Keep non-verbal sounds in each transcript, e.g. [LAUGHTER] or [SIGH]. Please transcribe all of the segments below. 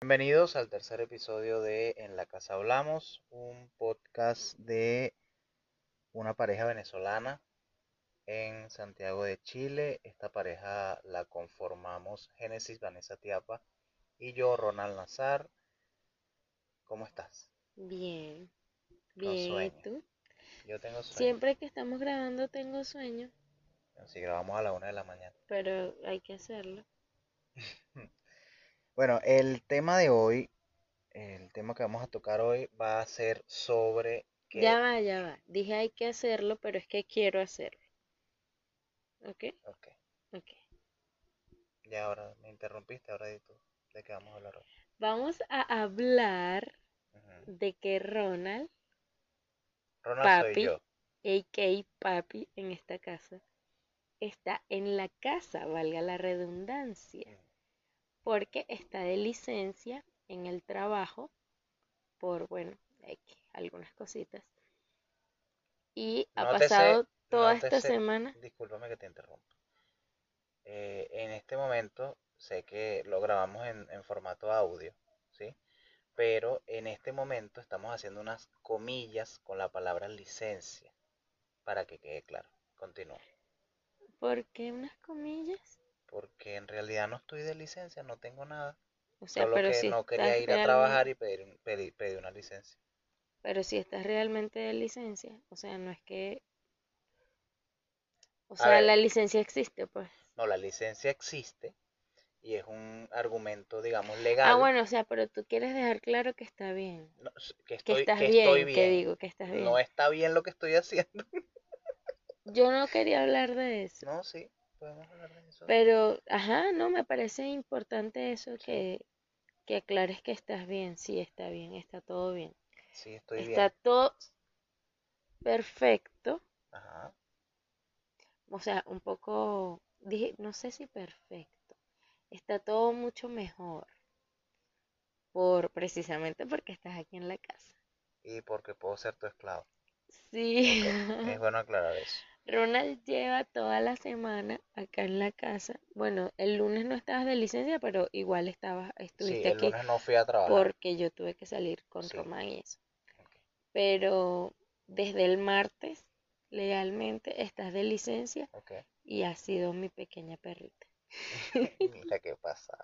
Bienvenidos al tercer episodio de En la Casa Hablamos, un podcast de una pareja venezolana en Santiago de Chile. Esta pareja la conformamos Génesis Vanessa Tiapa y yo, Ronald Nazar. ¿Cómo estás? Bien, bien, ¿y tú? Yo tengo sueño. Siempre que estamos grabando tengo sueño, Si grabamos a la una de la mañana. pero hay que hacerlo. [LAUGHS] Bueno, el tema de hoy, el tema que vamos a tocar hoy va a ser sobre que... Ya va, ya va. Dije hay que hacerlo, pero es que quiero hacerlo. ¿Ok? Ok, Ok. ya ahora me interrumpiste, ahora tú. ¿De qué vamos a hablar hoy? Vamos a hablar de que Ronald, Ronald soy Papi. yo. a.k.a. Papi, en esta casa, está en la casa, valga la redundancia, porque está de licencia en el trabajo por, bueno, X, algunas cositas. Y ha pasado toda esta semana. Discúlpame que te interrumpa. Eh, en este momento sé que lo grabamos en, en formato audio, ¿sí? Pero en este momento estamos haciendo unas comillas con la palabra licencia, para que quede claro. Continúa. ¿Por qué unas comillas? Porque en realidad no estoy de licencia, no tengo nada. O sea, Solo pero que si no quería ir a trabajar y pedir, pedir, pedir una licencia. Pero si estás realmente de licencia, o sea, no es que... O A sea, ver. la licencia existe, pues. No, la licencia existe y es un argumento, digamos, legal. Ah, bueno, o sea, pero tú quieres dejar claro que está bien. No, que estás que bien, estoy que bien. digo que estás bien. No está bien lo que estoy haciendo. [LAUGHS] Yo no quería hablar de eso. No, sí, podemos hablar de eso. Pero, ajá, no, me parece importante eso Sí. que, que aclares que estás bien. Sí, está bien, está todo bien. Sí, estoy Está bien. todo perfecto. Ajá. O sea, un poco, dije, no sé si perfecto. Está todo mucho mejor. Por, precisamente porque estás aquí en la casa. Y porque puedo ser tu esclavo. Sí. Es [LAUGHS] bueno aclarar eso. Ronald lleva toda la semana acá en la casa. Bueno, el lunes no estabas de licencia, pero igual estabas, Sí, estuviste el aquí lunes no fui a trabajar. porque yo tuve que salir con Sí. Román y eso. Pero desde el martes, legalmente, estás de licencia y has sido mi pequeña perrita. [LAUGHS] Mira qué pasa.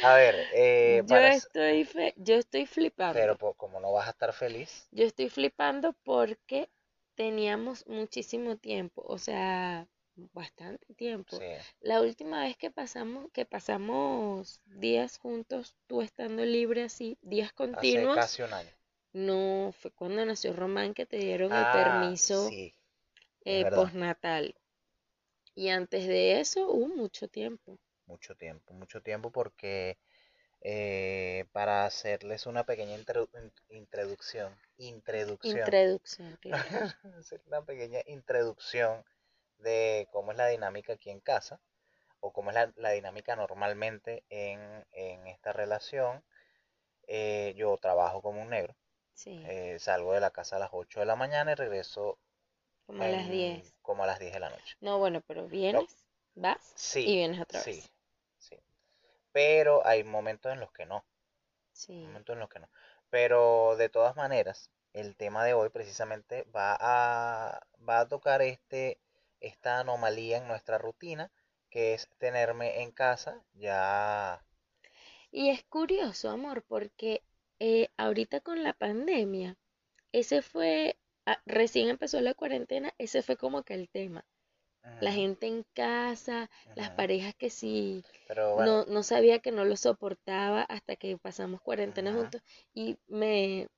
A ver, eh, Yo para... estoy, fe- yo estoy flipando. Pero pues, como no vas a estar feliz, Yo estoy flipando porque teníamos muchísimo tiempo, o sea, bastante tiempo. sí, La última vez que pasamos, que pasamos días juntos, tú estando libre así, días hace continuos, casi un año. no fue cuando nació Román que te dieron el Ah, permiso sí, eh, postnatal. Y antes de eso hubo mucho tiempo. Mucho tiempo, mucho tiempo porque eh, para hacerles una pequeña introdu- in- introducción, introducción, Introducción, claro. [LAUGHS] una pequeña introducción de cómo es la dinámica aquí en casa o cómo es la, la dinámica normalmente en, en esta relación. Eh, yo trabajo como un negro, Sí, eh, salgo de la casa a las 8 de la mañana y regreso como a las en- 10. como a las 10 de la noche. No, bueno, pero vienes, vas Sí, y vienes otra sí, vez. sí. Pero hay momentos en los que no. Sí. momentos en los que no. Pero de todas maneras, el tema de hoy precisamente va a, va a tocar este, esta anomalía en nuestra rutina, que es tenerme en casa ya... Y es curioso, amor, porque eh, ahorita con la pandemia, ese fue, ah, recién empezó la cuarentena, ese fue como que el tema. La gente en casa, las parejas que sí, Pero bueno, no, no sabía que no lo soportaba hasta que pasamos cuarentena juntos. Y me,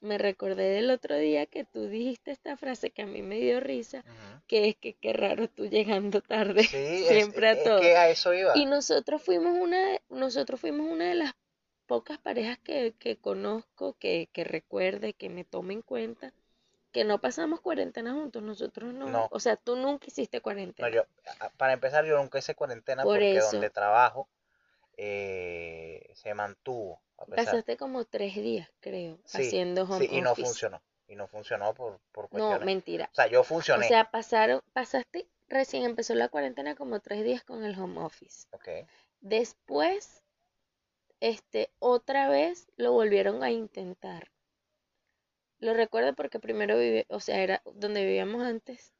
me recordé del otro día que tú dijiste esta frase que a mí me dio risa, que es que qué raro tú llegando tarde Sí, [LAUGHS] es, siempre a es todo. que a eso iba. Y nosotros fuimos una, de- nosotros fuimos una de las pocas parejas que, que conozco, que, que recuerde, que me tome en cuenta, que no pasamos cuarentena juntos. Nosotros no, No. o sea, tú nunca hiciste No, cuarentena. yo, a- para empezar, yo nunca hice cuarentena Por porque eso. donde trabajo eh, se mantuvo, a pesar. Pasaste como tres días, creo, Sí, haciendo home sí, y no office. funcionó. Y no funcionó por, por No, cuestiones. mentira. O sea, yo O funcioné. sea, pasaron, pasaste recién empezó la cuarentena como tres días con el home office. Ok. Después, este, otra vez lo volvieron a intentar. Lo recuerdo porque primero viví, o sea, era donde vivíamos antes.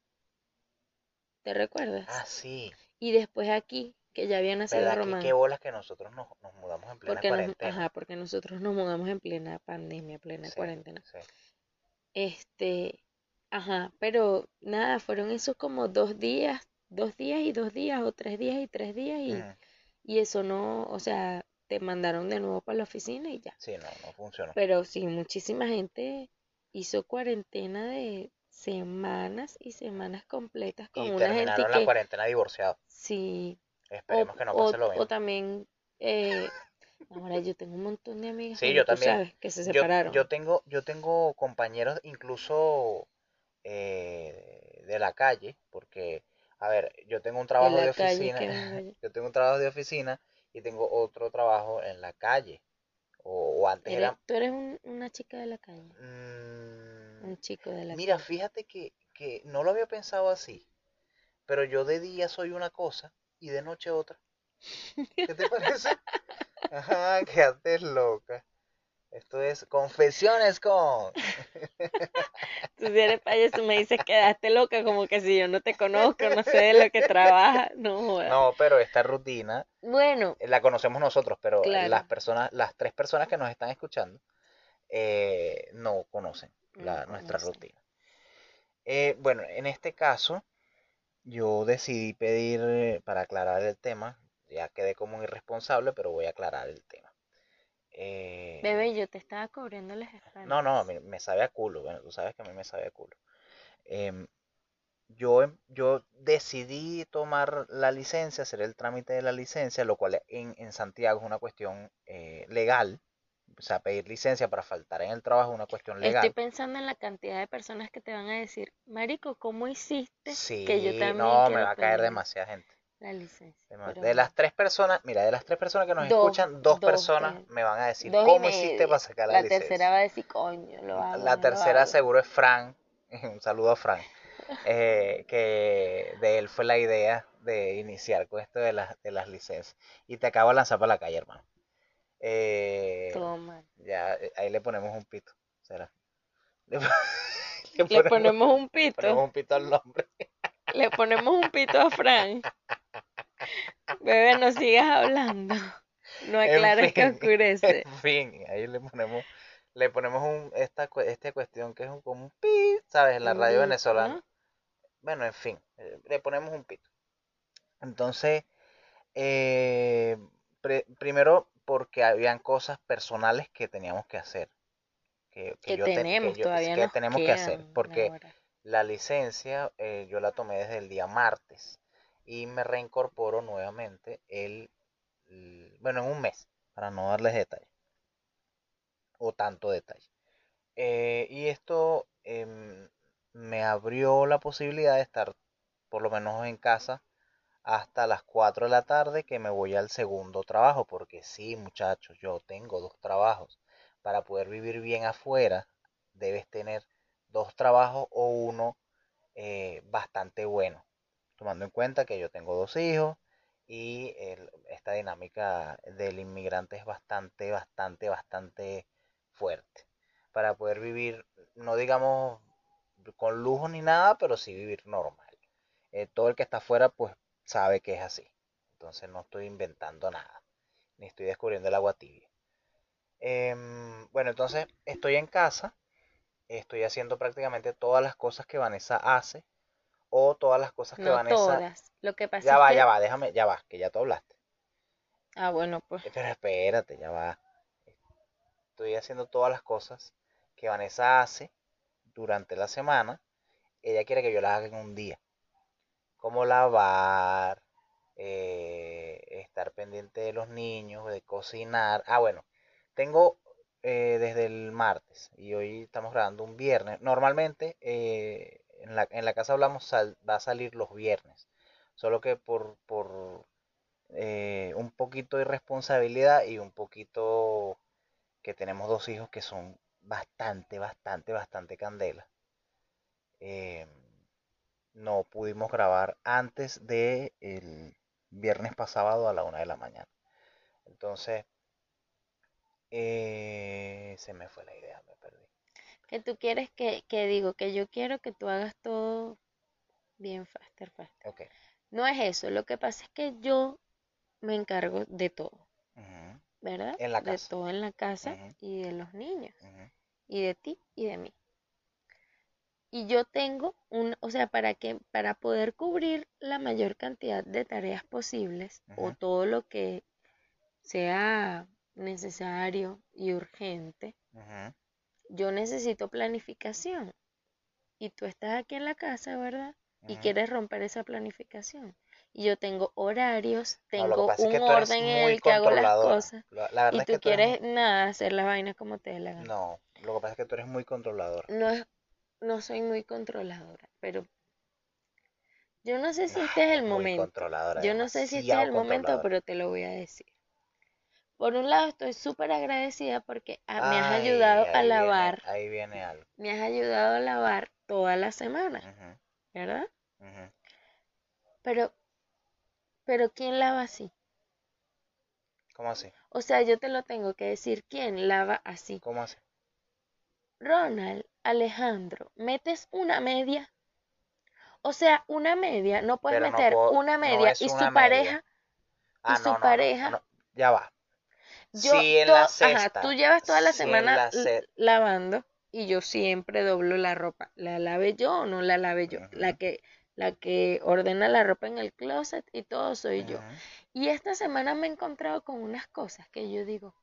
¿Te recuerdas? Ah, sí. Y después aquí, que ya había nacido Román. qué bolas que nosotros nos, nos mudamos en plena Porque nos, cuarentena. ajá, porque nosotros nos mudamos en plena pandemia, plena Sí, cuarentena. sí. Este, ajá, pero nada, fueron esos como dos días, dos días y dos días, o tres días y tres días, y, Ujú. y eso no, o sea, te mandaron de nuevo para la oficina y ya. Sí, no, no funcionó. Pero sí, muchísima gente hizo cuarentena de semanas y semanas completas con Y una gente terminaron la que cuarentena divorciados. sí, o, Esperemos que no o, pase lo o mismo. también, eh, ahora yo tengo un montón de amigas, Sí, yo también. sabes, que se Yo, separaron. yo tengo, yo tengo compañeros incluso eh, de la calle, porque, a ver, yo tengo un De trabajo de calle oficina, [LAUGHS] yo. yo tengo un trabajo de oficina y tengo otro trabajo en la calle. O, o antes Eres, era... tú eres un- una chica de la calle, mm, un chico de la mira, calle. fíjate que, que no lo había pensado así, pero yo de día soy una cosa y de noche otra. [LAUGHS] ¿Qué te parece? Ajá, quédate loca. Esto es confesiones con... Tú si eres payaso me dices quedaste loca, como que si yo no te conozco, no sé de lo que [LAUGHS] trabajas, no. No, pero esta rutina Bueno, eh, la conocemos nosotros, pero las personas, las tres personas que nos están escuchando, eh, no conocen no la, nuestra conocen. rutina. Eh, bueno, en este caso, yo decidí pedir, para aclarar el tema, ya quedé como un irresponsable, pero voy a aclarar el tema. Eh, Bebé, yo te estaba cubriendo las no, no, espaldas. me, me sabe a culo, bueno, tú sabes que a mí me sabe a culo. Em, yo, em- yo decidí tomar la licencia, hacer el trámite de la licencia, lo cual en, en Santiago es una cuestión eh, legal. O sea, pedir licencia para faltar en el trabajo es una cuestión Estoy legal. pensando en la cantidad de personas que te van a decir, Marico, ¿cómo hiciste? Que yo también no, me va a caer pedir demasiada gente. La licencia. Pero De las tres personas, mira, de las tres personas que nos dos, escuchan, dos dos, personas tres, me van a decir, ¿cómo hiciste para sacar la La tercera licencia? va a decir, coño, lo hago, La no tercera hago. seguro es Fran, [LAUGHS] un saludo a Fran, eh, que de él fue la idea de iniciar con esto de las, de las licencias. Y te acabo de lanzar para la calle, hermano. Eh, Toma. ya, eh, ahí le ponemos un pito, será. Le, [LAUGHS] le Le ponemos, ponemos un ponemos pito, un pito al nombre. le ponemos un pito a Fran. [LAUGHS] Bebé, no sigas hablando. No En aclares que fin, oscurece. en fin, ahí le ponemos, le ponemos un, esta, esta cuestión que es un, como un pi, ¿sabes? En la radio venezolana. ¿no? Bueno, en fin, eh, le ponemos un pito. Entonces, eh, pre- primero porque habían cosas personales que teníamos que hacer, que, que Que yo, te- que tenemos, yo- todavía que tenemos que hacer, porque ahora. la licencia eh, yo la tomé desde el día martes y me reincorporo nuevamente el, bueno, en un mes, para no darles detalle o tanto detalle. Eh, y esto em, me abrió la posibilidad de estar por lo menos en casa hasta las 4 de la tarde que me voy al segundo trabajo, porque sí, muchachos, yo tengo dos trabajos. Para poder vivir bien afuera, debes tener dos trabajos o uno eh, bastante bueno, tomando en cuenta que yo tengo dos hijos y esta dinámica del inmigrante es bastante, bastante, bastante fuerte. Para poder vivir, no digamos con lujo ni nada, pero sí vivir normal. Eh, todo el que está afuera, pues sabe que es así. Entonces no estoy inventando nada, ni estoy descubriendo el agua tibia. Em, bueno, entonces estoy en casa, estoy haciendo prácticamente todas las cosas que Vanessa hace o todas las cosas que No Vanessa... todas. Lo que pasa Ya es va, que, ya va, déjame, ya va, que ya tú hablaste. ah, bueno, pues, Eh, Pero espérate, ya va. Estoy haciendo todas las cosas que Vanessa hace durante la semana. Ella quiere que yo las haga en un día. Como lavar, eh, estar pendiente de los niños, de cocinar. Ah, bueno, tengo eh, desde el martes y hoy estamos grabando un viernes. Normalmente eh, en la, en la casa hablamos va a salir los viernes. Solo que por, por eh, un poquito de irresponsabilidad y un poquito que tenemos dos hijos que son bastante, bastante, bastante candela. eh, no pudimos grabar antes de el viernes pasado a la una de la mañana. Entonces, eh, se me fue la idea, me perdí. Que tú quieres que, que digo, que yo quiero que tú hagas todo bien faster, faster. Ok. No es eso, lo que pasa es que yo me encargo de todo, ¿verdad? En la De todo en la casa y de los niños, y de ti y de mí. Y yo tengo un, o sea, para que, para poder cubrir la mayor cantidad de tareas posibles o todo lo que sea necesario y urgente. Yo necesito planificación. Y tú estás aquí en la casa, ¿verdad? Y quieres romper esa planificación. Y yo tengo horarios, No, tengo es un que orden en el que hago las cosas. La, la verdad Y es que tú tú eres quieres nada, hacer las vainas como te dé la gana. No, lo que pasa es que tú eres muy controladora. No es, no soy muy controladora, pero yo no sé si este es Ay, el momento. Yo no sé si este es el momento, pero te lo voy a decir. Por un lado, estoy súper agradecida porque ah, me has Ay, ayudado a viene- lavar, ahí viene algo. me has ayudado a lavar toda la semana, ¿verdad? Pero, pero ¿quién lava así? ¿Cómo así? O sea, yo te lo tengo que decir, ¿quién lava así? ¿Cómo así? Ronald, Alejandro, ¿metes una media? O sea, una media, no puedes Pero no meter puedo- una media y su pareja, media. y Ah, su no, pareja- no, ya va. Yo en la ajá, tú llevas toda la semana la lavando y yo siempre doblo la ropa. ¿La lave yo o no la lave yo? La que, la que ordena la ropa en el closet y todo soy yo. Y esta semana me he encontrado con unas cosas que yo digo,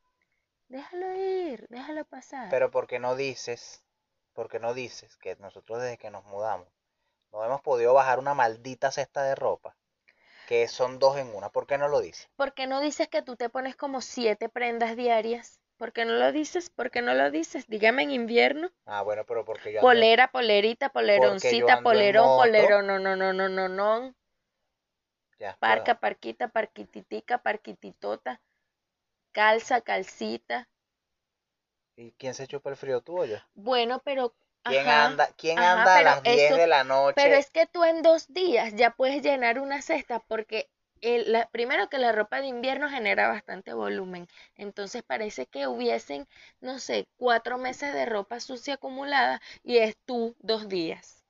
déjalo ir, déjalo pasar. Pero porque no dices, porque no dices que nosotros desde que nos mudamos no hemos podido bajar una maldita cesta de ropa, que son dos en una, ¿por qué no lo dices? ¿Por qué no dices que tú te pones como siete prendas diarias? ¿Por qué no lo dices? ¿Por qué no lo dices? Dígame en invierno. Ah, bueno, pero porque yo ando- Polera, polerita, poleroncita, polerón, polerón, no, no, no, no, no, no. ya, Parca, parquita, parquititica, parquititota. Calza, calcita. ¿Y quién se chupa el frío, tú o yo? Bueno, pero. ¿Quién ajá, anda, quién ajá, anda a pero las 10 eso- de la noche? Pero es que tú en dos días ya puedes llenar una cesta porque el, la- primero que la ropa de invierno genera bastante volumen. Entonces parece que hubiesen, no sé, cuatro meses de ropa sucia acumulada y es tú dos días.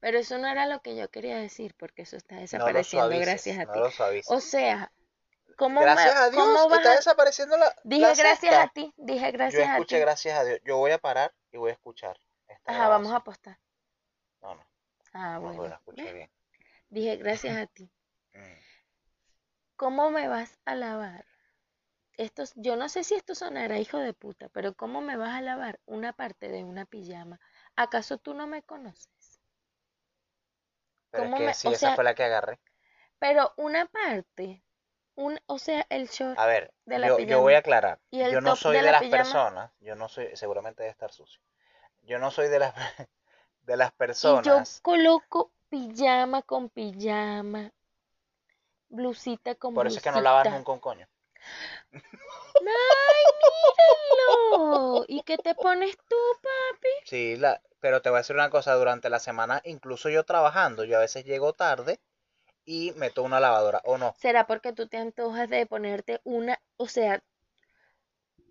Pero eso no era lo que yo quería decir porque eso está no desapareciendo suavices, gracias a no ti. O sea, ¿cómo, gracias me- a Dios, cómo vas está a- desapareciendo la Dije la gracias cesta. a ti, dije Yo gracias a escuché ti. gracias a Dios. Yo voy a parar y voy a escuchar. esta Ajá, vamos a apostar. No, no, Ah, no, bueno. la bien. Dije gracias a ti. [LAUGHS] Mm. ¿Cómo me vas a lavar? Estos, yo no sé si esto sonará hijo de puta, pero ¿cómo me vas a lavar una parte de una pijama? ¿Acaso tú no me conoces? Pero ¿Cómo es que me- sí, o esa sea, fue la que agarré. Pero una parte, un, o sea, el short A ver, de la yo, yo voy a aclarar. ¿Y el Yo no soy de de la las pijama? personas, yo no soy, seguramente debe estar sucio. Yo no soy de las [LAUGHS] de las y yo personas. coloco pijama con pijama, blusita con Por eso es que no lavas nunca un coño. [LAUGHS] ¡Ay, míralo! ¿Y qué te pones tú, papi? Sí, la, pero te voy a decir una cosa, durante la semana, incluso yo trabajando, yo a veces llego tarde y meto una lavadora, o no. ¿Será porque tú te antojas de ponerte una, o sea,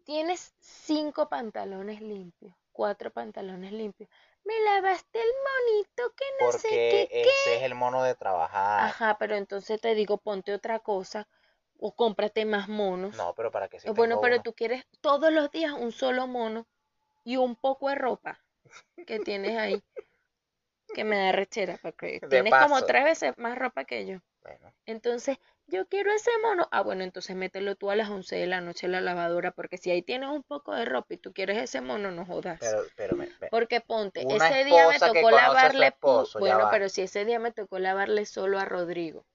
tienes cinco pantalones limpios, cuatro pantalones limpios? Me lavaste el monito que no sé Porque qué. ese es el mono de trabajar. Ajá, pero entonces te digo, ponte otra cosa o cómprate más monos. No, pero para que si O bueno, pero uno. tú quieres todos los días un solo mono y un poco de ropa que tienes ahí. Que me da rechera, porque [LAUGHS] De tienes como tres veces más ropa que yo. Bueno, Entonces, yo quiero ese mono. Ah, bueno, entonces mételo tú a las 11 de la noche en la lavadora, porque si ahí tienes un poco de ropa y tú quieres ese mono, no jodas. pero, pero me- me- Porque ponte, Una ese día me tocó lavarle, esposo, bueno, va. pero si ese día me tocó lavarle solo a Rodrigo.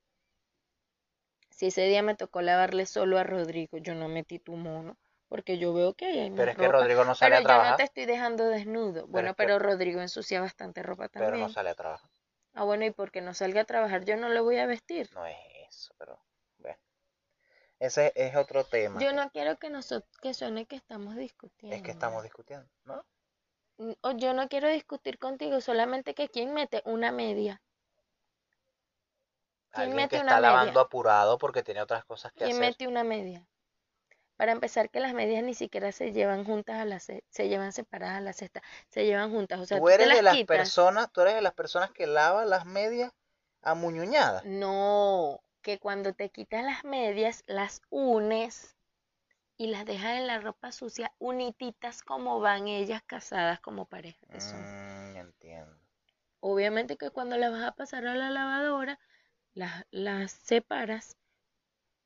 Si ese día me tocó lavarle solo a Rodrigo, yo no metí tu mono, porque yo veo que ahí hay pero es que. Rodrigo no sale Pero a yo no trabajar. te estoy dejando desnudo. Bueno, que- pero Rodrigo ensucia bastante ropa Pero no también. sale a trabajar. Ah, bueno, y porque no salga a trabajar, yo no lo voy a vestir. No es eso, pero bueno. Ese es otro tema. Yo no quiero que nosotros que suene que estamos discutiendo. Es que estamos discutiendo, ¿no? O yo no quiero discutir contigo, solamente que quién mete una media ¿Quién Alguien que mete una está media? lavando apurado porque tiene otras cosas que ¿Quién hacer. mete una media? Para empezar, que las medias ni siquiera se llevan juntas a la se llevan separadas a la cesta, se llevan juntas. O sea, Tú tú te eres de las las quitas. personas, tú eres de las personas que lava las medias amuñuñadas. No, que cuando te quitas las medias, las unes y las dejas en la ropa sucia, unititas como van ellas casadas como pareja que son. Mm, entiendo. Obviamente que cuando las vas a pasar a la lavadora, las, las separas,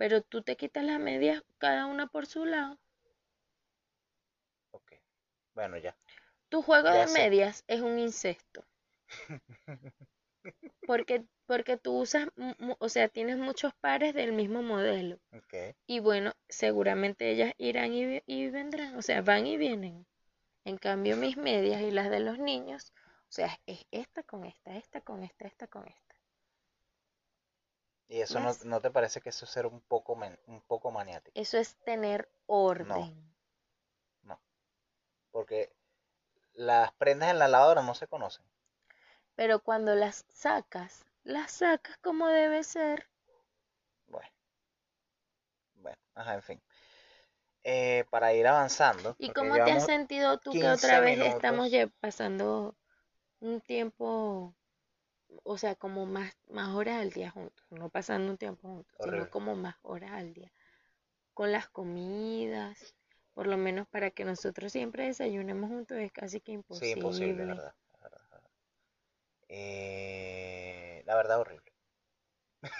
pero tú te quitas las medias cada una por su lado. Ok. Bueno, ya. Tu juego Ya de sé. medias es un incesto. [LAUGHS] Porque, porque tú usas, o sea, tienes muchos pares del mismo modelo. Ok. Y bueno, seguramente ellas irán y, y vendrán, o sea, van y vienen. En cambio, mis medias y las de los niños, o sea, es esta con esta, esta con esta, esta con esta. ¿Y eso no, ¿Ves? no te parece que eso es ser un poco, men- un poco maniático? Eso es tener orden. No. Porque las prendas en la lavadora no se conocen. Pero cuando las sacas, las sacas como debe ser. Bueno. Bueno, ajá, en fin. Eh, para ir avanzando. ¿Y cómo te has sentido tú que 15 otra vez estamos minutos. lle- pasando un tiempo, o sea, como más, más horas al día juntos, no pasando un tiempo juntos, sino como más horas al día, con las comidas, por lo menos para que nosotros siempre desayunemos juntos es casi que Sí, imposible, imposible. la verdad. la verdad, la verdad. Eh, la verdad, horrible.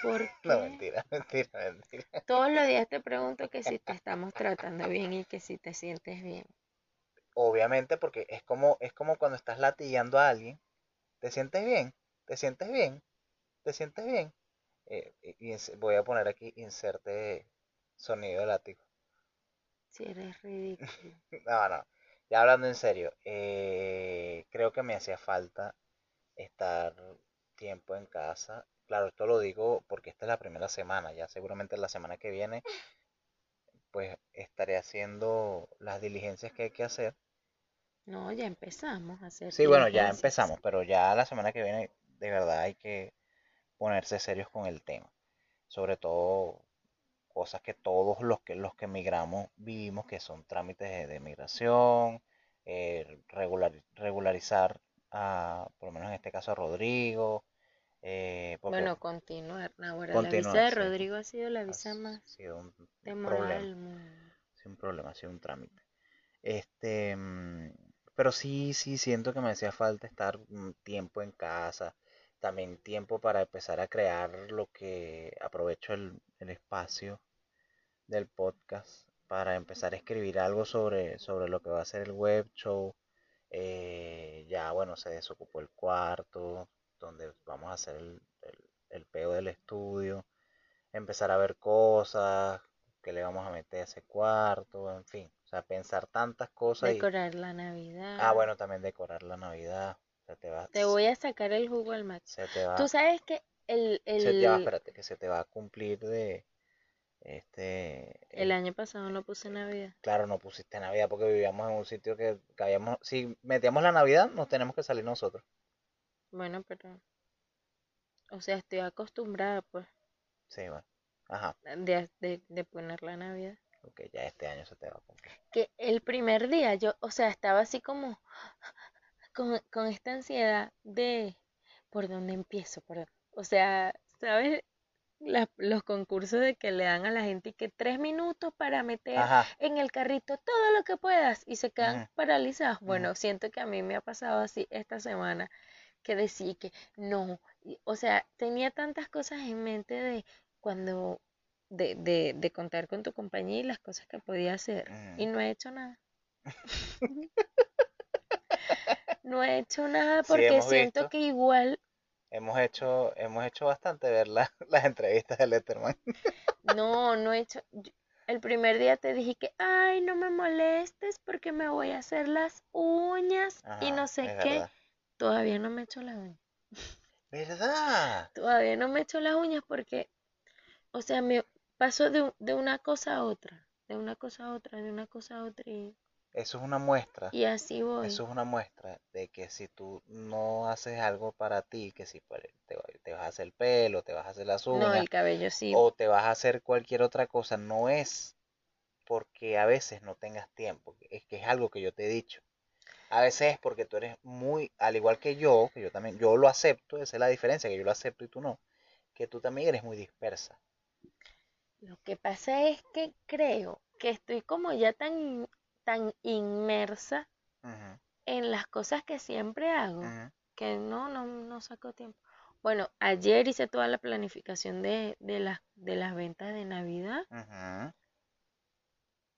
¿Por [LAUGHS] No, mentira, [LAUGHS] mentira, mentira. Todos los días te pregunto que si te estamos tratando bien y que si te sientes bien. Obviamente, porque es como, es como cuando estás latillando a alguien. ¿Te sientes bien? ¿Te sientes bien? ¿Te sientes bien? Eh, voy a poner aquí inserte sonido de látigo. Si eres ridículo. [LAUGHS] No, no. Ya hablando en serio, eh, creo que me hacía falta estar tiempo en casa. Claro, esto lo digo porque esta es la primera semana. Ya seguramente la semana que viene, pues estaré haciendo las diligencias que hay que hacer. No, ya empezamos a hacer Sí, bueno, ya empezamos, pero ya la semana que viene de verdad hay que ponerse serios con el tema. Sobre todo cosas que todos los que los que emigramos vivimos, que son trámites de, de migración, eh, regular- regularizar a, por lo menos en este caso a Rodrigo, eh, Bueno, continuar. Ahora, la Continuar, visa de sí. Rodrigo ha sido la ha visa más sido un, un problema. mundo. Sí, un problema, ha sido un trámite. Este, mm, pero sí, sí, siento que me hacía falta estar un tiempo en casa, también tiempo para empezar a crear lo que aprovecho el, el espacio del podcast para empezar a escribir algo sobre, sobre lo que va a ser el web show. Eh, ya, bueno, se desocupó el cuarto donde vamos a hacer el, el, el peo del estudio, empezar a ver cosas, que le vamos a meter a ese cuarto, en fin, o sea, pensar tantas cosas y, Decorar la Navidad. ah, bueno, también decorar la Navidad, se te va, Te voy a sacar el jugo al macho. se te va, Tú sabes que el, se te va, el, espérate, que se te va a cumplir de, este, el eh, año pasado no puse Navidad. claro, no pusiste Navidad porque vivíamos en un sitio que, que habíamos, si metíamos la Navidad, nos tenemos que salir nosotros, Bueno, pero, o sea, estoy acostumbrada, pues, sí, bueno, ajá, de, de, de poner la Navidad. ok, ya este año se te va a cumplir, Que el primer día yo, o sea, estaba así como con, con esta ansiedad de por dónde empiezo, por O sea, ¿sabes? Los concursos de que le dan a la gente y que tres minutos para meter ajá, en el carrito todo lo que puedas y se quedan paralizados. Bueno, siento que a mí me ha pasado así esta semana, que decía que no, y- o sea, tenía tantas cosas en mente de cuando, de, de, de contar con tu compañía y las cosas que podía hacer y no he hecho nada. [LAUGHS] No he hecho nada porque siento visto. que igual, Hemos hecho, hemos hecho bastante ver la- [LAUGHS] las entrevistas de Letterman. no, no he hecho, yo- el primer día te dije que, ay, no me molestes porque me voy a hacer las uñas y no sé qué. verdad. Todavía no me he hecho las uñas. ¿Verdad? Todavía no me he hecho las uñas porque, o sea, me paso de, de una cosa a otra, de una cosa a otra, de una cosa a otra y Eso es una muestra. Y así voy. Eso es una muestra de que si tú no haces algo para ti, que si pues, te, te vas a hacer el pelo, te vas a hacer las No, uñas, el cabello sí. o te vas a hacer cualquier otra cosa, no es porque a veces no tengas tiempo, es que es algo que yo te he dicho. A veces es porque tú eres muy, al igual que yo, que yo también, yo lo acepto, esa es la diferencia, que yo lo acepto y tú no, que tú también eres muy dispersa. Lo que pasa es que creo que estoy como ya tan, tan inmersa en las cosas que siempre hago que no, no, no saco tiempo. Bueno, ayer hice toda la planificación de, de las, de las ventas de Navidad.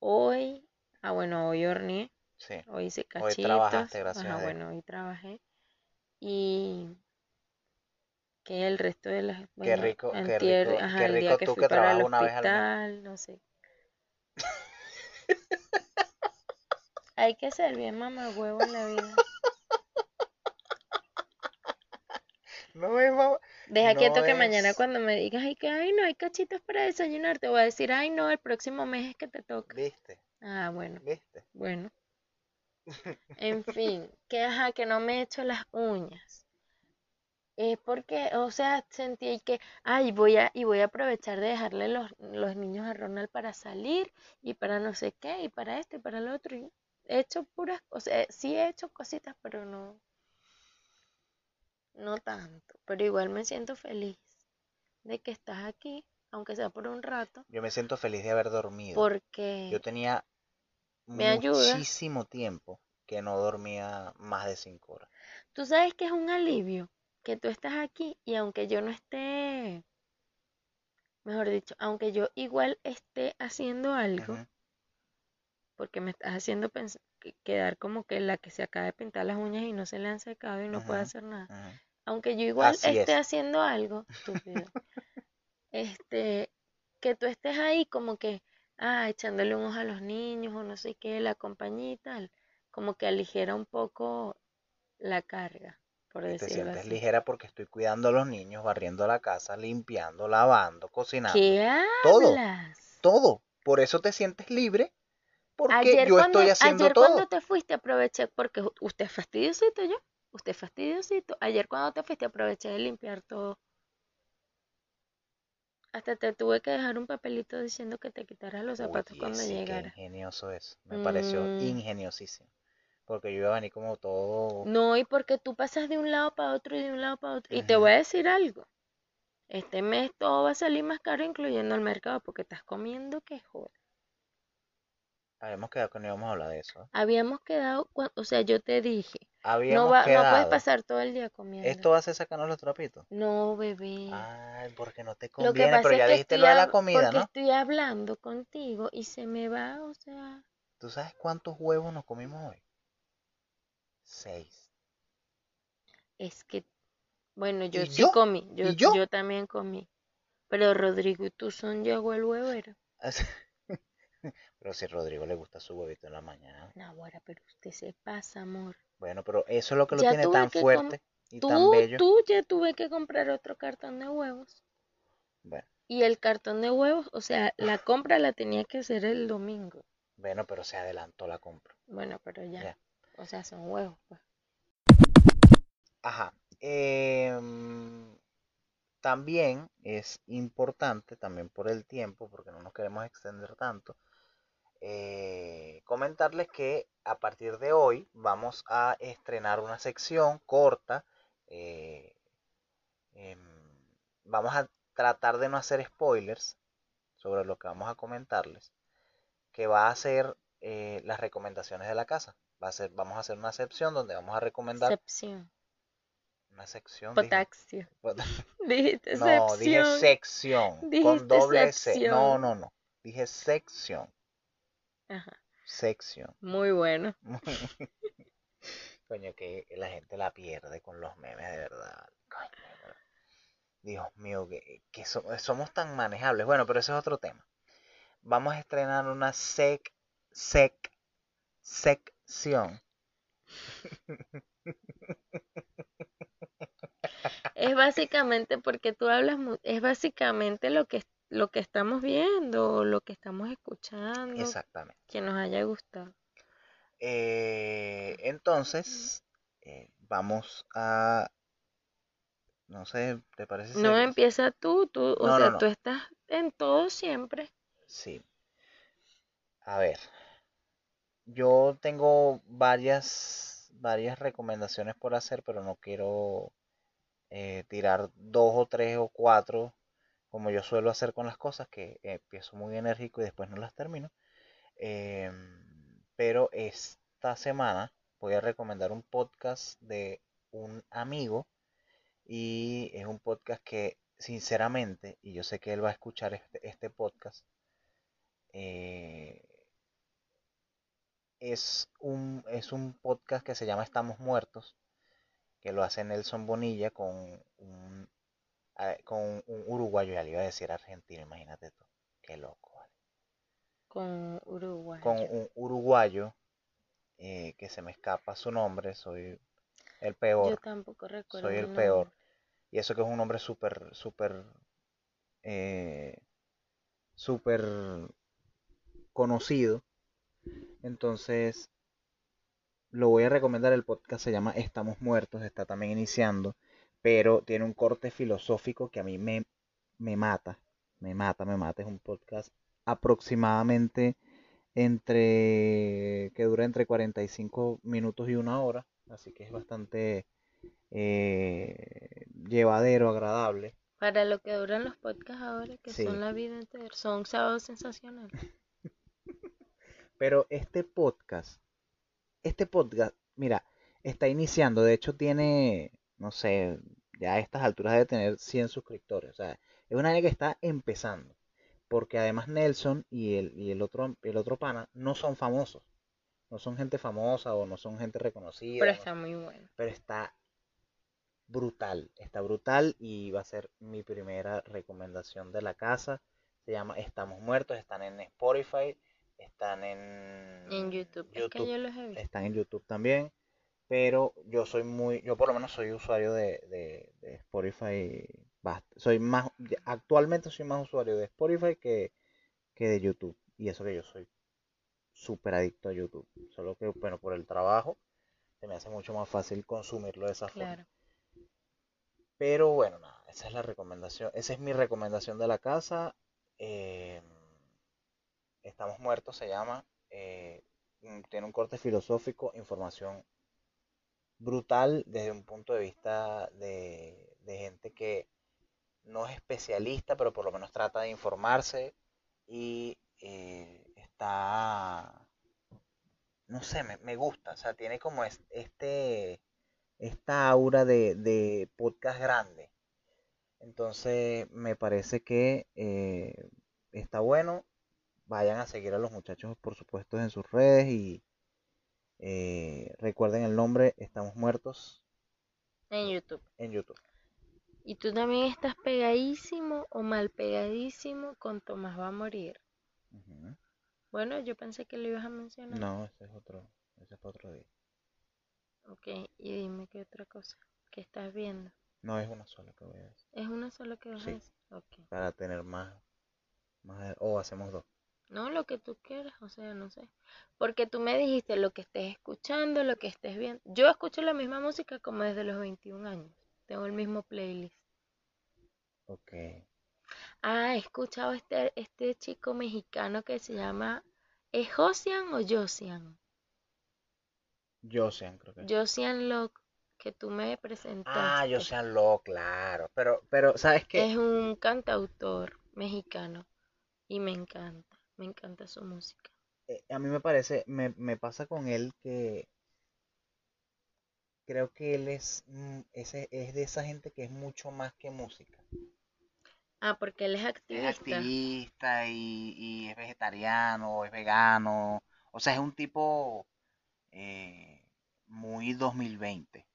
Hoy, ah, bueno, hoy horneé, Sí, hoy hice Hoy cachitos. trabajaste, gracias Ajá, a Dios. bueno, hoy trabajé. Y que el resto de las, qué bueno, rico, qué rico, ajá, qué el día rico que tú que trabajas una vez al mes. hospital, no sé. [LAUGHS] Hay que ser bien mamagüevo en la vida. [LAUGHS] No es mamá- Deja quieto que mañana cuando me digas, ay, que, ay, no, hay cachitos para desayunar, te voy a decir, ay, no, el próximo mes es que te toca. ¿Viste? Ah, bueno, ¿Viste? bueno. [LAUGHS] En fin, que ajá, que no me he hecho las uñas. Es porque, o sea, sentí que, ay, voy a, y voy a aprovechar de dejarle los, los niños a Ronald para salir y para no sé qué, y para esto y para lo otro. Y he hecho puras, o sea, sí he hecho cositas, pero no, no tanto. Pero igual me siento feliz de que estás aquí, aunque sea por un rato, Yo me siento feliz de haber dormido. porque Yo tenía Me muchísimo tiempo que no dormía más de cinco horas. Tú sabes que es un alivio que tú estás aquí y aunque yo no esté, mejor dicho, aunque yo igual esté haciendo algo, porque me estás haciendo quedar como que la que se acaba de pintar las uñas y no se le han secado y no puede hacer nada. Aunque yo igual Así esté es. haciendo algo, estúpido, [LAUGHS] este, que tú estés ahí como que, ah, echándole un ojo a los niños o no sé qué, la compañía y tal, como que aligera un poco la carga, por Y te sientes así. ligera porque estoy cuidando a los niños, barriendo la casa, limpiando, lavando, cocinando. ¿Qué Todo, hablas? todo. Por eso te sientes libre, porque Ayer yo cuando, estoy haciendo ayer todo. cuando te fuiste aproveché, porque usted es fastidiosito yo, usted es fastidiosito. Ayer cuando te fuiste aproveché de limpiar todo. Hasta te tuve que dejar un papelito diciendo que te quitaras los zapatos cuando sí, qué llegara. ingenioso eso. Me pareció Mm, ingeniosísimo. Porque yo iba a venir como todo. no, y porque tú pasas de un lado para otro y de un lado para otro. Y te voy a decir algo. Este mes todo va a salir más caro, incluyendo el mercado, porque estás comiendo que joder. Habíamos quedado que no íbamos a hablar de eso. Habíamos quedado, o sea, yo te dije, no Habíamos no puedes pasar todo el día comiendo. Esto va a ser sacarnos los trapitos. No, bebé. Ay, porque no te Lo que conviene, pasa pero es ya que dijiste lo de la comida, porque ¿no? estoy hablando contigo y se me va, o sea, ¿Tú sabes cuántos huevos nos comimos hoy? Seis. es que, bueno, yo ¿Y sí yo? comí, yo, ¿Y yo? yo también comí. Pero Rodrigo y tú son yo el huevero. [LAUGHS] Pero si a Rodrigo le gusta su huevito en la mañana. Naguará, pero usted se pasa, amor. Bueno, pero eso es lo que lo Ya tiene tan fuerte y tan bello. tú ya tuve que comprar otro cartón de huevos. Bueno, Y el cartón de huevos, o sea, la compra la tenía que hacer el domingo. bueno, pero se adelantó la compra. Bueno, pero ya, Ya. o sea, son huevos, pues. Ajá. em, también es importante, también por el tiempo, porque no nos queremos extender tanto, eh, comentarles que a partir de hoy vamos a estrenar una sección corta. eh, em, vamos a tratar de no hacer spoilers sobre lo que vamos a comentarles, que va a ser eh, las recomendaciones de la casa. Va a ser, vamos a hacer una sección donde vamos a recomendar Excepción. una sección. Potaxio. [LAUGHS] Dijiste No, dije sección. Dijiste Con doble C. No, sección. no, no. Dije sección. Ajá. Sección. [LAUGHS] Muy bueno. Coño, que la gente la pierde con los memes, de verdad. Coño. Dios mío, que, que so- somos tan manejables. Bueno, pero ese es otro tema. Vamos a estrenar una sec, sec, sección. Es básicamente porque tú hablas, es básicamente lo que, lo que estamos viendo, lo que estamos escuchando, Exactamente. que nos haya gustado. Eh, entonces, eh, vamos a... No sé, ¿te parece? No ser- empieza tú, tú, o No, no, sea, no. tú estás en todo siempre. Sí. A ver. Yo tengo varias, varias recomendaciones por hacer, pero no quiero eh, tirar dos o tres o cuatro, como yo suelo hacer con las cosas, que empiezo muy enérgico y después no las termino. Em, pero esta semana voy a recomendar un podcast de un amigo y es un podcast que sinceramente, y yo sé que él va a escuchar este, este podcast, eh, es un, es un podcast que se llama Estamos Muertos, que lo hace Nelson Bonilla con un, con un uruguayo, ya le iba a decir argentino, imagínate tú, qué loco, vale. Con. Con un uruguayo eh, que se me escapa su nombre, soy el Yo peor, tampoco recuerdo soy el peor. nombre. Y eso que es un hombre súper, súper, eh, súper conocido. Entonces, lo voy a recomendar. El podcast se llama Estamos Muertos, está también iniciando, pero tiene un corte filosófico que a mí me, me mata, me mata, me mata. Es un podcast aproximadamente entre, que dura entre 45 minutos y una hora, así que es bastante eh, llevadero, agradable. Para lo que duran los podcasts ahora, que Sí. son la vida entera, son sábados sensacionales. [LAUGHS] Pero este podcast, este podcast, mira, está iniciando, de hecho tiene, no sé, ya a estas alturas debe tener 100 suscriptores, o sea, es una área que está empezando, porque además Nelson y el, y el otro, el otro pana no son famosos, no son gente famosa o no son gente reconocida, Pero no está muy bueno. pero está brutal, está brutal y va a ser mi primera recomendación de la casa. Se llama Estamos Muertos, están en Spotify, están en, En YouTube. Es que yo los he visto. están en YouTube también, pero yo soy muy, yo por lo menos soy usuario de, de, de Spotify, soy más, actualmente soy más usuario de Spotify que, que de YouTube, y eso que yo soy súper adicto a YouTube, solo que, bueno, por el trabajo se me hace mucho más fácil consumirlo de esa forma. Pero bueno, nada, esa es la recomendación, esa es mi recomendación de la casa. eh, Estamos muertos se llama, eh, tiene un corte filosófico, información brutal desde un punto de vista de, gente que no es especialista, pero por lo menos trata de informarse y eh, está, no sé, me, me gusta, o sea, tiene como es- este, esta aura de, de podcast grande. Entonces me parece que eh, está bueno. Vayan a seguir a los muchachos, por supuesto, en sus redes y eh, recuerden el nombre, Estamos Muertos En YouTube. en YouTube. Y tú también estás pegadísimo o mal pegadísimo con Tomás va a morir. Bueno, yo pensé que lo ibas a mencionar. No, ese es otro, ese es para otro día. Ok, y dime qué otra cosa. ¿Qué estás viendo? No es una sola que voy a decir. ¿Es una sola que vas a decir? Ok. Para tener más, más, o hacemos dos. No, lo que tú quieras, o sea, no sé. Porque tú me dijiste lo que estés escuchando, lo que estés viendo. Yo escucho la misma música como desde los 21 años. Tengo el mismo playlist. Ok. Ah, he escuchado este, este chico mexicano que se llama... ¿Es Josian o Josian? Josian, creo que. Josian Locke, que tú me presentaste. Ah, Josian Lo, claro. Pero, pero, ¿sabes qué? Es un cantautor mexicano y me encanta, me encanta su música. eh, a mí me parece, me, me pasa con él que creo que él es, mm, ese, es de esa gente que es mucho más que música. Ah, porque él es Es activista. activista y, y es vegetariano, es vegano. O sea, es un tipo eh, muy 2020.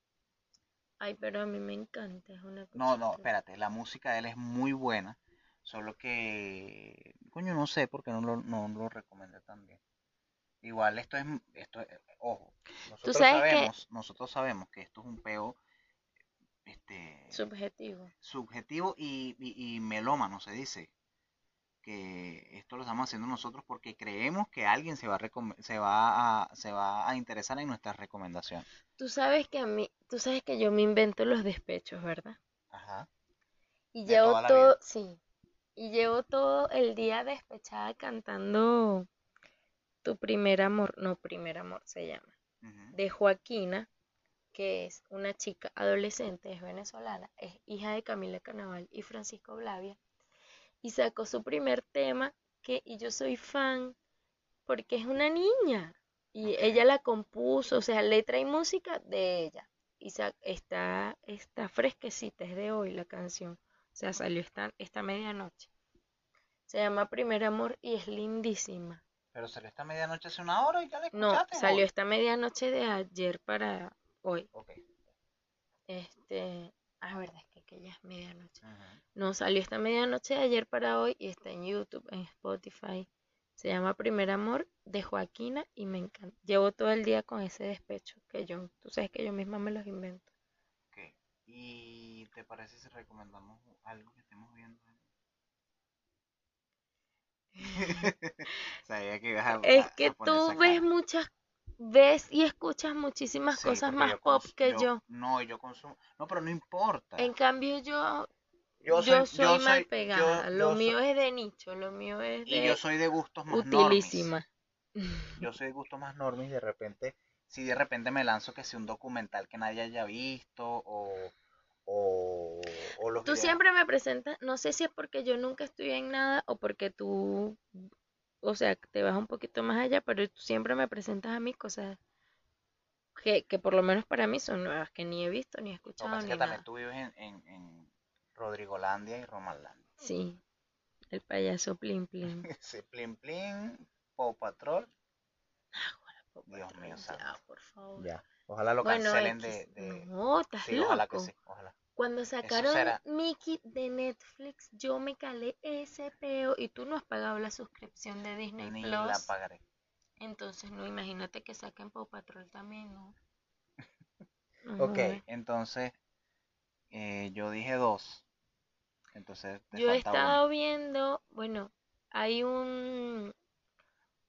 Ay, pero a mí me encanta, es una No, no, espérate, la música de él es muy buena, solo que, coño, no sé por qué no lo, no lo recomendé también. Igual esto es, esto es- ojo, nosotros sabes que- sabemos, nosotros sabemos que esto es un peo, este, Subjetivo. subjetivo y, y, y melómano se dice, que esto lo estamos haciendo nosotros porque creemos que alguien se va a, se va a, se va a interesar en nuestras recomendaciones. Tú sabes que a mí, tú sabes que yo me invento los despechos, ¿verdad? Ajá. Y De llevo todo, sí, y llevo todo el día despechada cantando Tu primer amor, no, primer amor se llama, de Joaquina, que es una chica adolescente, es venezolana, es hija de Camila Carnaval y Francisco Blavia, y sacó su primer tema, que, y yo soy fan, porque es una niña, y ella la compuso, o sea, letra y música de ella, y está, está fresquecita, es de hoy la canción, sea, salió esta, esta medianoche. Se llama Primer Amor y es lindísima. Pero salió esta medianoche hace una hora y ya la No, salió o- esta medianoche de ayer para hoy. Ok. Este, ah, verdad, es que, que ya es medianoche. No, salió esta medianoche de ayer para hoy y está en YouTube, en Spotify. Se llama Primer Amor de Joaquina y me encanta. Llevo todo el día con ese despecho que yo, tú sabes que yo misma me los invento. ¿Y te parece si recomendamos algo que estemos viendo? [LAUGHS] Sabía que ibas a, Es que a tú ves muchas, ves y escuchas muchísimas Sí, cosas más pop que yo. No, yo consumo. No, pero no importa. En cambio yo, Yo yo soy, yo mal soy, pegada. Lo mío soy- es de nicho, lo mío es y de yo soy de gustos más normis. utilísima. Yo soy de gustos más normis. De repente, si de repente me lanzo que sea un documental que nadie haya visto o, o, o los Tú videos. siempre me presentas, no sé si es porque yo nunca estudié en nada o porque tú, o sea, te vas un poquito más allá, pero tú siempre me presentas a mí cosas que, que por lo menos para mí son nuevas, que ni he visto, ni he escuchado, es ni que también tú vives en, en, en Rodrigolandia y Romanlandia. Sí, el payaso Plin Plin. [LAUGHS] Sí, Plin Plin, Paw Patrol. Por Dios mío, ya, por favor. Ya. Ojalá lo Bueno, cancelen X, de, de- no, estás Sí, ojalá que sí. Ojalá. Cuando sacaron será- Mickey de Netflix, yo me calé ese peo y tú no has pagado la suscripción de Disney Ni la Plus. pagaré. Entonces, no, imagínate que saquen Paw Patrol también, ¿no? [LAUGHS] Ok, entonces eh, yo dije dos. Entonces te Yo he uno. estado viendo, bueno, hay un,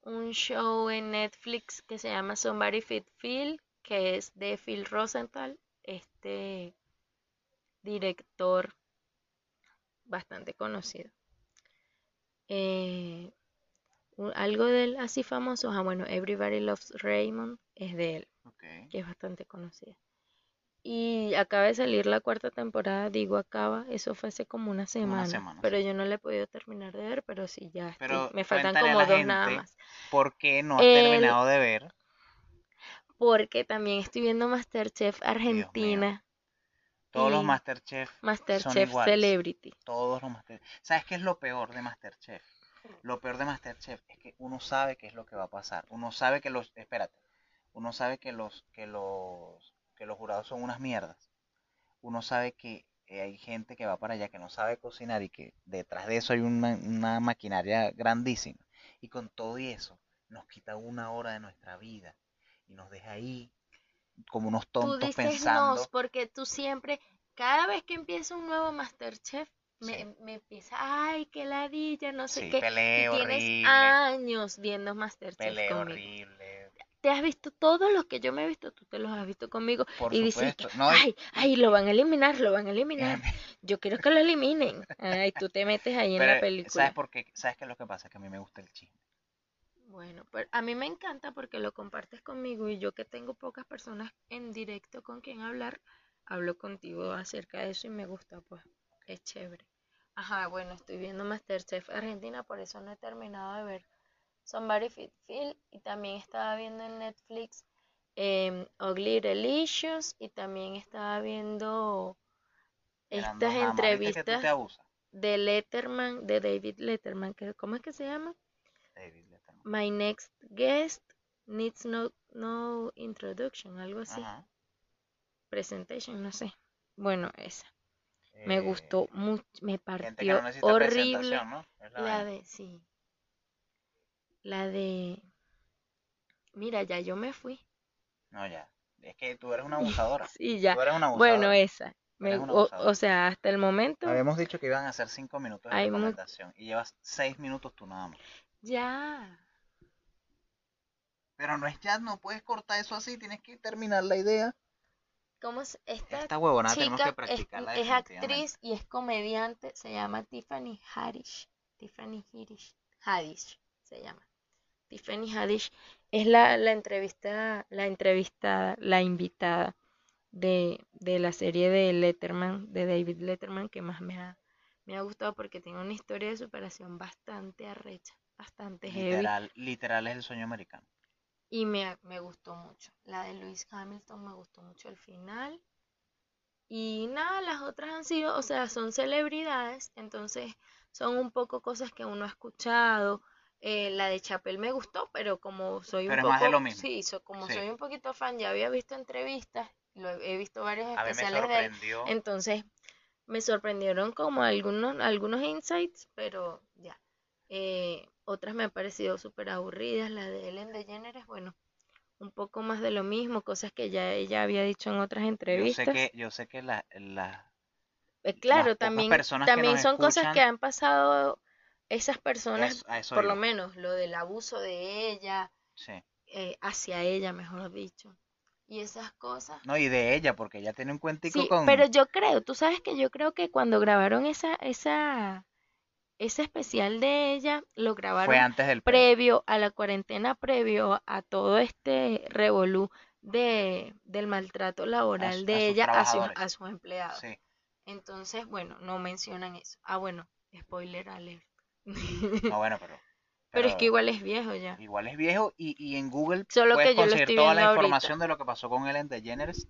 un show en Netflix que se llama Somebody Fit Phil, que es de Phil Rosenthal, este director bastante conocido. Eh, algo de él así famoso, ah, bueno, Everybody Loves Raymond es de él, que es bastante conocida. Y acaba de salir la cuarta temporada, digo acaba, eso fue hace como una semana, semana, pero sí. yo no la he podido terminar de ver, pero sí, ya estoy, Pero me faltan como dos nada más. ¿Por qué no has El- terminado de ver? Porque también estoy viendo Masterchef Argentina Todos los Masterchef son Masterchef iguales. Celebrity. Todos los Masterchef. ¿Sabes qué es lo peor de Masterchef? Lo peor de Masterchef es que uno sabe qué es lo que va a pasar. Uno sabe que los, espérate, uno sabe que los, que los, que los jurados son unas mierdas. Uno sabe que eh, hay gente que va para allá que no sabe cocinar y que detrás de eso hay una, una maquinaria grandísima. Y con todo y eso nos quita una hora de nuestra vida y nos deja ahí como unos Tú tontos dices pensando. nos porque tú siempre, cada vez que empieza un nuevo Masterchef, me, Sí. me empieza, ay, qué ladilla, no sé Sí, qué. Y tienes horrible, años viendo Masterchef pelea conmigo. horrible. Te has visto todos los que yo me he visto, tú te los has visto conmigo. Por y dices supuesto. que, No, ay, ay, lo van a eliminar, lo van a eliminar. [LAUGHS] Yo quiero que lo eliminen. Ay, tú te metes ahí en la película. ¿sabes por qué? ¿Sabes qué es lo que pasa? Que a mí me gusta el chisme. Bueno, pero a mí me encanta porque lo compartes conmigo y yo que tengo pocas personas en directo con quien hablar, hablo contigo acerca de eso y me gusta, pues, es chévere. Ajá, bueno, estoy viendo Masterchef Argentina, por eso no he terminado de ver Somebody Fit Phil y también estaba viendo en Netflix em, Ugly Delicious y también estaba viendo estas dos nada más. ¿Viste que tú entrevistas de Letterman, de David Letterman, que ¿cómo es que se llama? David Letterman. My next guest needs no, no introduction, algo así. Ajá. Presentation, no sé. Bueno, esa. Me Eh, gustó mucho, me partió horrible. ¿no? La La de, sí. La de... Mira, ya yo me fui. No, ya. Es que tú eres una [LAUGHS] abusadora. Sí, ya. Tú eres una Bueno, abusadora. esa. Me- o, sea, hasta el momento, Habíamos dicho que iban a ser cinco minutos de Hay mu- recomendación y llevas seis minutos tú nada más. ya. Pero no es ya, no puedes cortar eso así, tienes que terminar la idea. ¿Cómo es esta Esta huevonada tenemos chica que es, practicarla es definitivamente. actriz y es comediante, se llama Tiffany Haddish. Tiffany Haddish, Haddish se llama. Tiffany Haddish es la, la entrevista, la entrevistada, la invitada de, de la serie de Letterman, de David Letterman, que más me ha, me ha gustado porque tiene una historia de superación bastante arrecha, bastante heavy. Literal, literal es el sueño americano. Y me, me gustó mucho. La de Lewis Hamilton me gustó mucho el final. Y nada, las otras han sido, o sea, son celebridades, entonces son un poco cosas que uno ha escuchado. Eh, la de Chapel me gustó, pero como soy un Pero poco, sí, so- como Sí. soy un poquito fan, ya había visto entrevistas, lo he, he visto varios especiales de él, entonces me sorprendieron como algunos, algunos insights, pero ya. Eh, otras me han parecido súper aburridas. La de Ellen DeGeneres, bueno, un poco más de lo mismo, cosas que ya ella había dicho en otras Yo sé entrevistas. que, yo sé que la, la- Eh, claro, también, también son cosas que han pasado esas personas, eso por lo menos lo del abuso de ella, Sí. eh, hacia ella, mejor dicho. Y esas cosas. No, y de ella, porque ella tiene un cuentico Sí, con... pero yo creo, tú sabes que yo creo que cuando grabaron esa, esa, ese especial de ella, lo Fue grabaron antes del pre. previo a la cuarentena, previo a todo este revolú de, del maltrato laboral su- a de ella a sus, trabajadores. a sus empleados. Sí. Entonces, bueno, no mencionan eso. Ah, bueno, spoiler alert. No, bueno, pero... [LAUGHS] Pero es que igual es viejo ya. igual es viejo y, y en Google Solo puedes que yo conseguir toda la ahorita. información de lo que pasó con Ellen DeGeneres,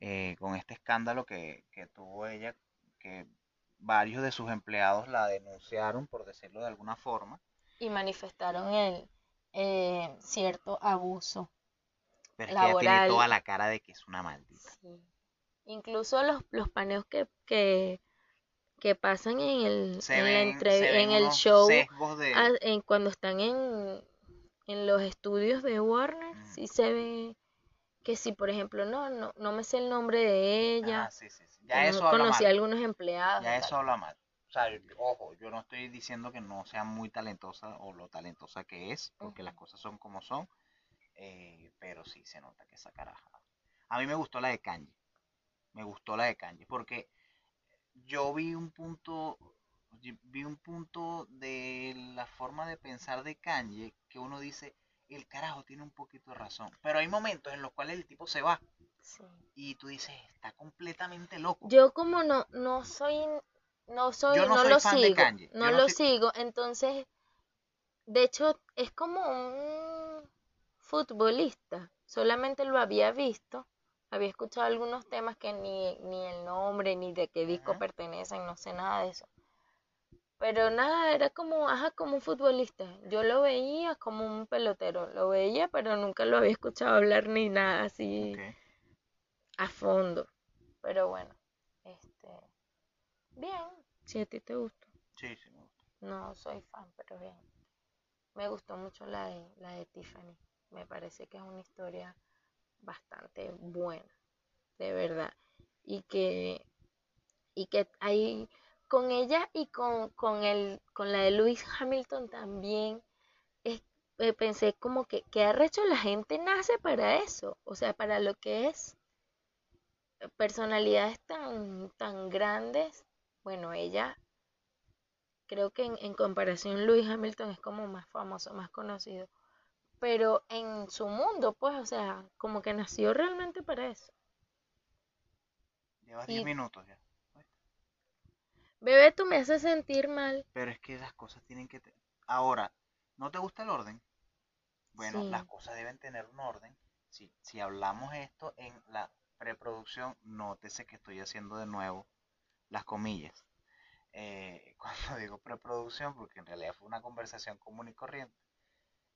eh, con este escándalo que, que tuvo ella, que varios de sus empleados la denunciaron, por decirlo de alguna forma. Y manifestaron el eh, cierto abuso. Pero es que ella tiene toda la cara de que es una maldita. Sí. Incluso los, los paneos que, que, que pasan en el, Se en ven, el show, de... ah, en, cuando están en, en los estudios de Warner, sí se ve que si, por ejemplo, no, no, no me sé el nombre de ella, Ajá, sí, sí, sí. o Ya no eso habla conocí mal. a algunos empleados. Ya eso habla mal. O sea, ojo, yo no estoy diciendo que no sea muy talentosa o lo talentosa que es, porque las cosas son como son, eh, pero sí se nota que esa caraja. A mí me gustó la de Kanye, me gustó la de Kanye, porque yo vi un punto, vi- un punto de la forma de pensar de Kanye que uno dice, el carajo tiene un poquito de razón, pero hay momentos en los cuales el tipo se va Sí. y tú dices, está completamente loco. Yo como no, no soy, no soy, Yo no no soy lo fan de sigo, Kanye, no lo soy- sigo, entonces, de hecho, es como un futbolista, solamente lo había visto, había escuchado algunos temas que ni, ni el nombre, ni de qué disco pertenecen, no sé nada de eso. Pero nada, era como, ajá, como un futbolista. Yo lo veía como un pelotero, lo veía, pero nunca lo había escuchado hablar ni nada así a fondo. Pero bueno, este, bien, si a ti te gustó. Sí, sí, me gusta. No soy fan, pero bien. Me gustó mucho la de, la de Tiffany. Me parece que es una historia bastante buena, de verdad. Y que, y que hay con ella y con, con el, con la de Lewis Hamilton también. es- eh, pensé como que, que arrecho la gente nace para eso, o sea, para lo que es personalidades tan, tan grandes. Bueno, ella creo que en, en comparación Lewis Hamilton es como más famoso, más conocido. Pero en su mundo, pues, o sea, como que nació realmente para eso. Llevas Y- 10 minutos ya. Bebé, tú me haces sentir mal. Pero es que las cosas tienen que... te- Ahora, ¿no te gusta el orden? Bueno, Sí. las cosas deben tener un orden. Si, si hablamos esto en la preproducción, nótese que estoy haciendo de nuevo las comillas. Eh, [LAUGHS] cuando digo preproducción, porque en realidad fue una conversación común y corriente,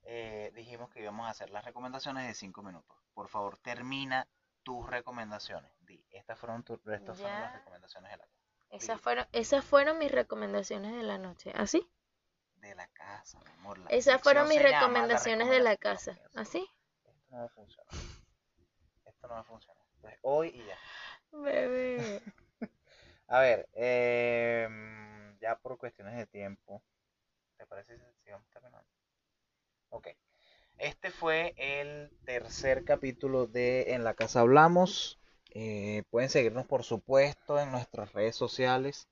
eh, dijimos que íbamos a hacer las recomendaciones de 5 minutos. Por favor, termina tus recomendaciones. Di, estas fueron, tu- estas fueron las recomendaciones de la, Esas Sí. fueron, esas fueron mis recomendaciones de la noche. ¿Así? de la casa, mi amor. La Esas fueron mis recomendaciones de la casa. ¿Así? Esto no va a funcionar. Esto no va a funcionar. Entonces, hoy y ya. Bebé. [LAUGHS] A ver, em, ya por cuestiones de tiempo, ¿te parece si vamos terminando? Ok. Este fue el tercer capítulo de En la Casa Hablamos. Eh, pueden seguirnos, por supuesto, en nuestras redes sociales.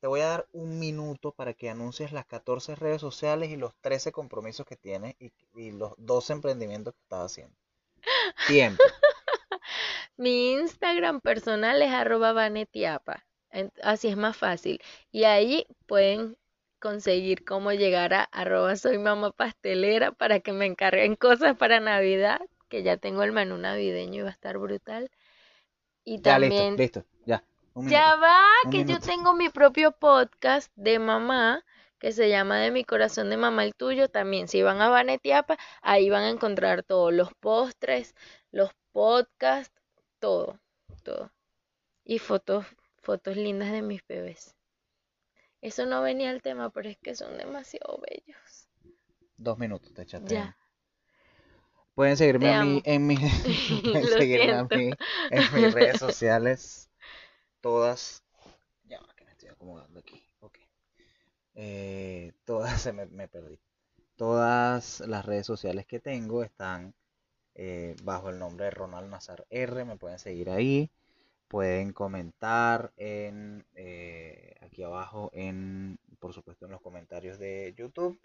Te voy a dar un minuto para que anuncies las 14 redes sociales y los 13 compromisos que tienes y, los 12 emprendimientos que estás haciendo. Tiempo. [LAUGHS] Mi Instagram personal es arroba Así es más fácil. Y ahí pueden conseguir cómo llegar a arroba soy mamá pastelera para que me encarguen cosas para Navidad, que ya tengo el menú navideño y va a estar brutal. Y Ya, también listo, ya. Ya va, que yo tengo mi propio podcast de mamá que se llama De mi corazón de mamá el tuyo. También, si van a Vanetiapa, ahí van a encontrar todos los postres, los podcasts, todo, todo. Y fotos, fotos lindas de mis bebés. Eso no venía al tema, pero es que son demasiado bellos. Dos minutos, te echaste. Ya, Pueden seguirme a mí en mi, [LAUGHS] [LAUGHS] pueden seguirme a mí en mis redes sociales. Todas. Ya que me estoy acomodando aquí. Ok. Eh, todas [LAUGHS] se me, me perdí. Todas las redes sociales que tengo están eh, bajo el nombre de Ronald Nazar R. Me pueden seguir ahí. Pueden comentar en eh, aquí abajo en por supuesto en los comentarios de YouTube.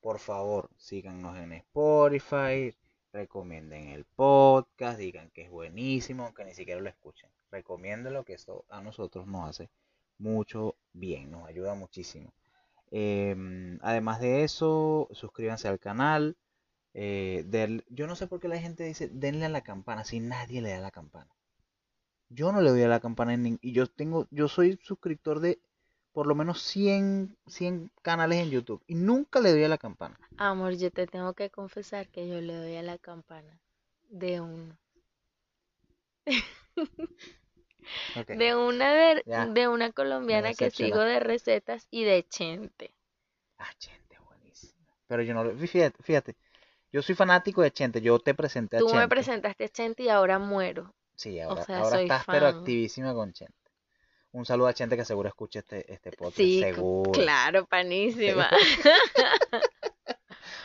Por favor, síganos en Spotify, recomienden el podcast, digan que es buenísimo, aunque ni siquiera lo escuchen. Recomiéndenlo, que eso a nosotros nos hace mucho bien, nos ayuda muchísimo. Em, además de eso, suscríbanse al canal. eh, yo no sé por qué la gente dice denle a la campana si nadie le da la campana. Yo no le doy a la campana en y yo tengo, yo soy suscriptor de por lo menos 100, 100 canales en YouTube y nunca le doy a la campana. Amor, yo te tengo que confesar que yo le doy a la campana de uno. [LAUGHS] De una de, Ya. de una colombiana que sigo de recetas y de Chente. Ah, Chente, buenísimo. Pero yo no, fíjate, fíjate, yo soy fanático de Chente, yo te presenté a Tú me Chente. presentaste a Chente y ahora muero. Sí, ahora, sea, ahora estás pero activísima con Chente. Un saludo a Chente que seguro escucha este, este podcast, Sí, seguro. claro, [LAUGHS] panísima. [LAUGHS]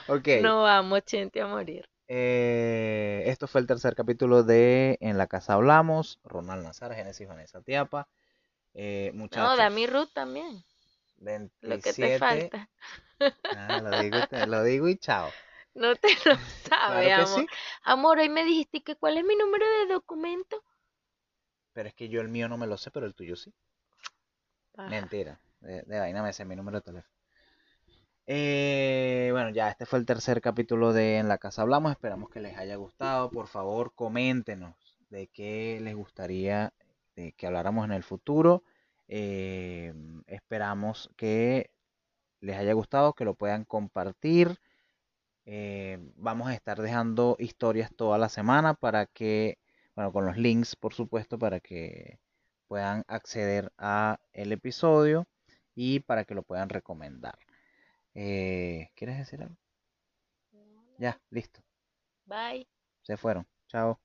Ok, No vamos, Chente, a morir. eh, esto fue el tercer capítulo de En la Casa Hablamos, Ronald Nazar, Génesis Vanessa Tiapa. Eh, muchachos, No, Dami Ruth también. 27. Lo que te falta. Ah, lo digo, lo digo y chao. No te [LAUGHS] lo Claro sabes, que amor. sí. Amor, hoy me dijiste que cuál es mi número de documento. Pero es que yo el mío no me lo sé, pero el tuyo sí. Paja. Mentira. De, de vaina me sé mi número de teléfono. Eh, bueno, ya este fue el tercer capítulo de En la Casa Hablamos. Esperamos que les haya gustado. Por favor, coméntenos de qué les gustaría eh, que habláramos en el futuro. Eh, esperamos que les haya gustado, que lo puedan compartir. Eh, vamos a estar dejando historias toda la semana para que, bueno, con los links, por supuesto, para que puedan acceder a el episodio y para que lo puedan recomendar. Eh, ¿quieres decir algo? Ya, listo. Bye. Se fueron. Chao.